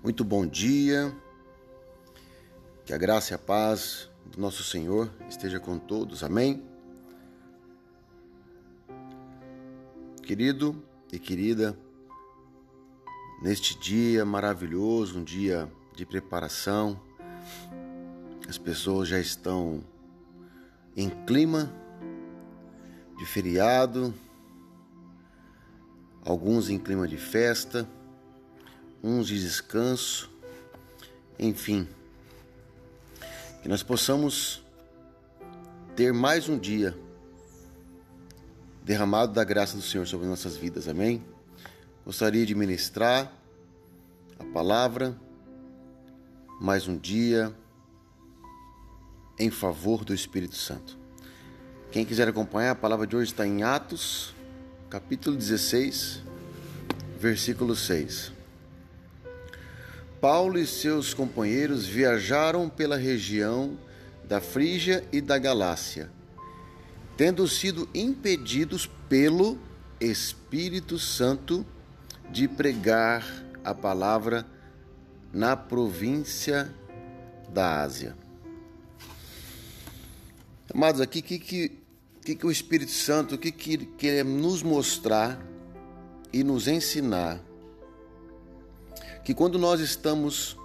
Muito bom dia. Que a graça e a paz do nosso Senhor esteja com todos. Amém. Querido e querida, neste dia maravilhoso, um dia de preparação, as pessoas já estão em clima de feriado, alguns em clima de festa uns de descanso, enfim, que nós possamos ter mais um dia derramado da graça do Senhor sobre nossas vidas, amém? Gostaria de ministrar a palavra mais um dia em favor do Espírito Santo. Quem quiser acompanhar, a palavra de hoje está em Atos, capítulo 16, versículo 6. Paulo e seus companheiros viajaram pela região da Frígia e da Galácia, tendo sido impedidos pelo Espírito Santo de pregar a palavra na província da Ásia. Amados, aqui que que, que, que o Espírito Santo que, que quer nos mostrar e nos ensinar que quando nós estamos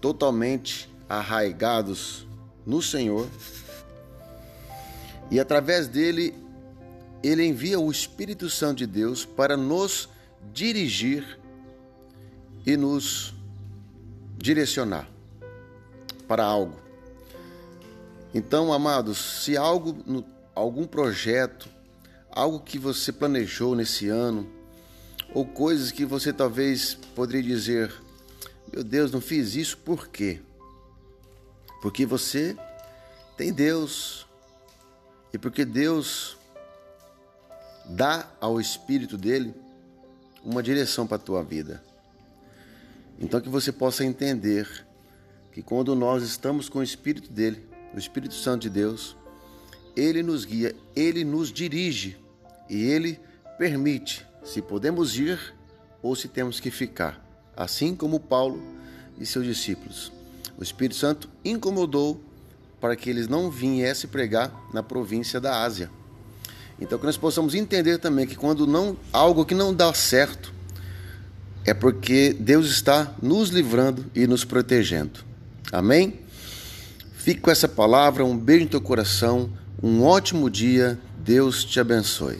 totalmente arraigados no Senhor e através dele ele envia o Espírito Santo de Deus para nos dirigir e nos direcionar para algo. Então, amados, se algo, algum projeto, algo que você planejou nesse ano, ou coisas que você talvez poderia dizer: Meu Deus, não fiz isso por quê? Porque você tem Deus e porque Deus dá ao Espírito dele uma direção para a tua vida. Então que você possa entender que quando nós estamos com o Espírito dele, o Espírito Santo de Deus, ele nos guia, ele nos dirige e ele permite se podemos ir ou se temos que ficar, assim como Paulo e seus discípulos. O Espírito Santo incomodou para que eles não viessem pregar na província da Ásia. Então que nós possamos entender também que quando não algo que não dá certo é porque Deus está nos livrando e nos protegendo. Amém? Fique com essa palavra, um beijo no teu coração, um ótimo dia, Deus te abençoe.